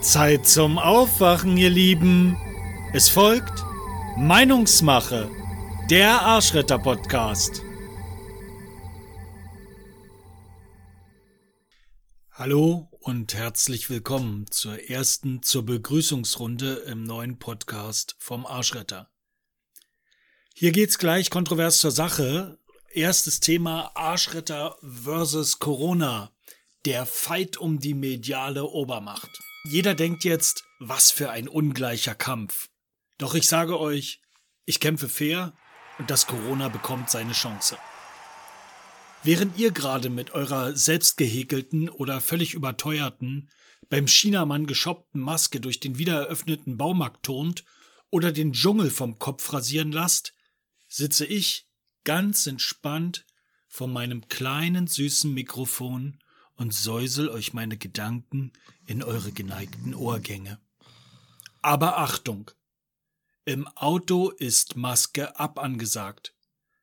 Zeit zum Aufwachen, ihr Lieben. Es folgt Meinungsmache, der Arschretter-Podcast. Hallo und herzlich willkommen zur ersten zur Begrüßungsrunde im neuen Podcast vom Arschretter. Hier geht's gleich kontrovers zur Sache. Erstes Thema Arschretter versus Corona. Der Fight um die mediale Obermacht. Jeder denkt jetzt, was für ein ungleicher Kampf. Doch ich sage euch, ich kämpfe fair und das Corona bekommt seine Chance. Während ihr gerade mit eurer selbstgehäkelten oder völlig überteuerten, beim Chinamann geschoppten Maske durch den wiedereröffneten Baumarkt turnt oder den Dschungel vom Kopf rasieren lasst, sitze ich ganz entspannt vor meinem kleinen süßen Mikrofon und säusel euch meine Gedanken in eure geneigten Ohrgänge. Aber Achtung! Im Auto ist Maske ab angesagt,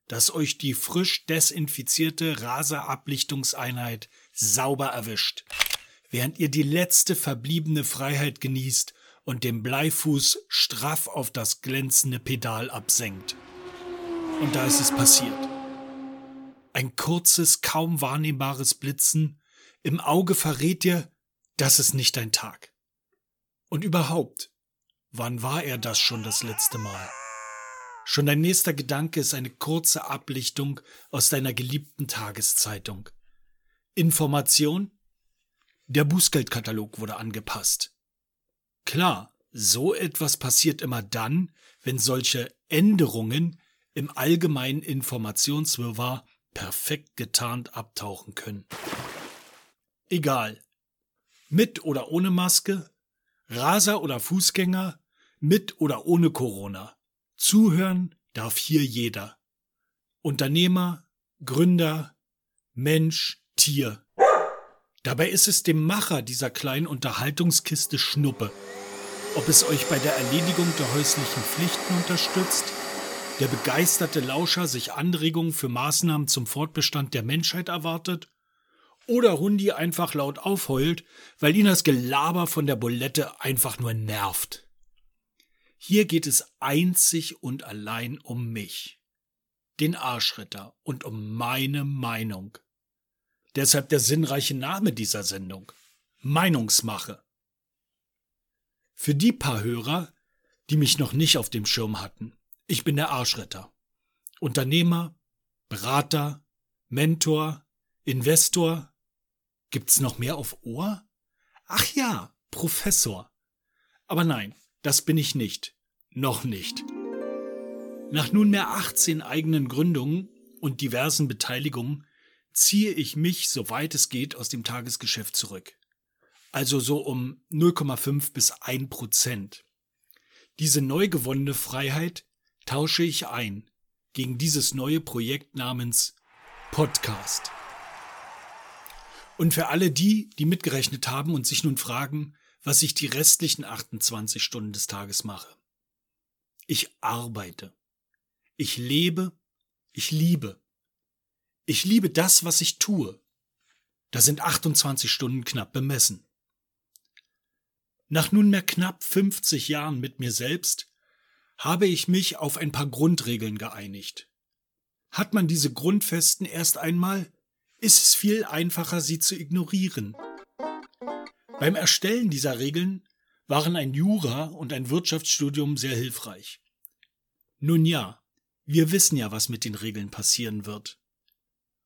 dass euch die frisch desinfizierte Raserablichtungseinheit sauber erwischt, während ihr die letzte verbliebene Freiheit genießt und den Bleifuß straff auf das glänzende Pedal absenkt. Und da ist es passiert. Ein kurzes, kaum wahrnehmbares Blitzen im Auge verrät dir, das ist nicht dein Tag. Und überhaupt, wann war er das schon das letzte Mal? Schon dein nächster Gedanke ist eine kurze Ablichtung aus deiner geliebten Tageszeitung. Information? Der Bußgeldkatalog wurde angepasst. Klar, so etwas passiert immer dann, wenn solche Änderungen im allgemeinen Informationswirrwarr perfekt getarnt abtauchen können. Egal. Mit oder ohne Maske, Raser oder Fußgänger, mit oder ohne Corona. Zuhören darf hier jeder. Unternehmer, Gründer, Mensch, Tier. Dabei ist es dem Macher dieser kleinen Unterhaltungskiste Schnuppe. Ob es euch bei der Erledigung der häuslichen Pflichten unterstützt, der begeisterte Lauscher sich Anregungen für Maßnahmen zum Fortbestand der Menschheit erwartet oder Hundi einfach laut aufheult, weil ihn das Gelaber von der Bulette einfach nur nervt. Hier geht es einzig und allein um mich, den Arschritter und um meine Meinung. Deshalb der sinnreiche Name dieser Sendung. Meinungsmache. Für die paar Hörer, die mich noch nicht auf dem Schirm hatten, ich bin der Arschritter. Unternehmer, Berater, Mentor, Investor, Gibt's noch mehr auf Ohr? Ach ja, Professor. Aber nein, das bin ich nicht. Noch nicht. Nach nunmehr 18 eigenen Gründungen und diversen Beteiligungen ziehe ich mich, soweit es geht, aus dem Tagesgeschäft zurück. Also so um 0,5 bis 1 Prozent. Diese neu gewonnene Freiheit tausche ich ein gegen dieses neue Projekt namens Podcast. Und für alle die, die mitgerechnet haben und sich nun fragen, was ich die restlichen 28 Stunden des Tages mache. Ich arbeite. Ich lebe. Ich liebe. Ich liebe das, was ich tue. Da sind 28 Stunden knapp bemessen. Nach nunmehr knapp 50 Jahren mit mir selbst habe ich mich auf ein paar Grundregeln geeinigt. Hat man diese Grundfesten erst einmal, ist es viel einfacher, sie zu ignorieren. Beim Erstellen dieser Regeln waren ein Jura und ein Wirtschaftsstudium sehr hilfreich. Nun ja, wir wissen ja, was mit den Regeln passieren wird.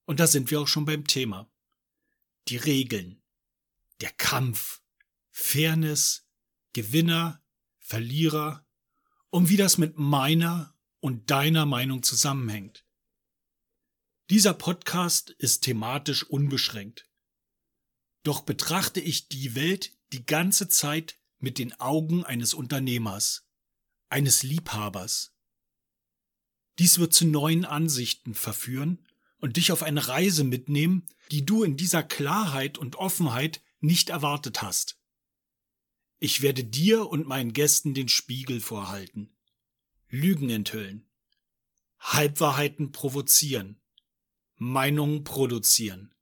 Und da sind wir auch schon beim Thema. Die Regeln. Der Kampf. Fairness. Gewinner. Verlierer. Und wie das mit meiner und deiner Meinung zusammenhängt. Dieser Podcast ist thematisch unbeschränkt. Doch betrachte ich die Welt die ganze Zeit mit den Augen eines Unternehmers, eines Liebhabers. Dies wird zu neuen Ansichten verführen und dich auf eine Reise mitnehmen, die du in dieser Klarheit und Offenheit nicht erwartet hast. Ich werde dir und meinen Gästen den Spiegel vorhalten, Lügen enthüllen, Halbwahrheiten provozieren, Meinungen produzieren.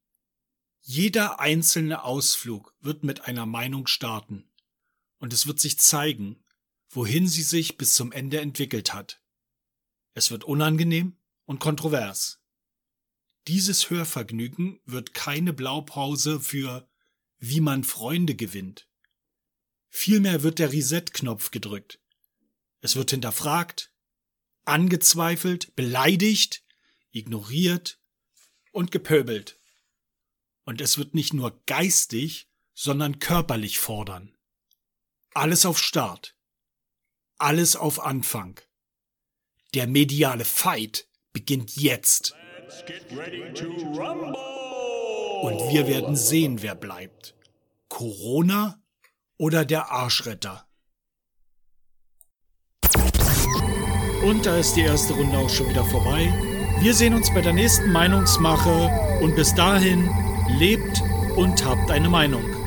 Jeder einzelne Ausflug wird mit einer Meinung starten und es wird sich zeigen, wohin sie sich bis zum Ende entwickelt hat. Es wird unangenehm und kontrovers. Dieses Hörvergnügen wird keine Blaupause für wie man Freunde gewinnt. Vielmehr wird der Reset-Knopf gedrückt. Es wird hinterfragt, angezweifelt, beleidigt, ignoriert und gepöbelt. Und es wird nicht nur geistig, sondern körperlich fordern. Alles auf Start. Alles auf Anfang. Der mediale Fight beginnt jetzt. Und wir werden sehen, wer bleibt. Corona oder der Arschretter? Und da ist die erste Runde auch schon wieder vorbei. Wir sehen uns bei der nächsten Meinungsmache und bis dahin lebt und habt eine Meinung.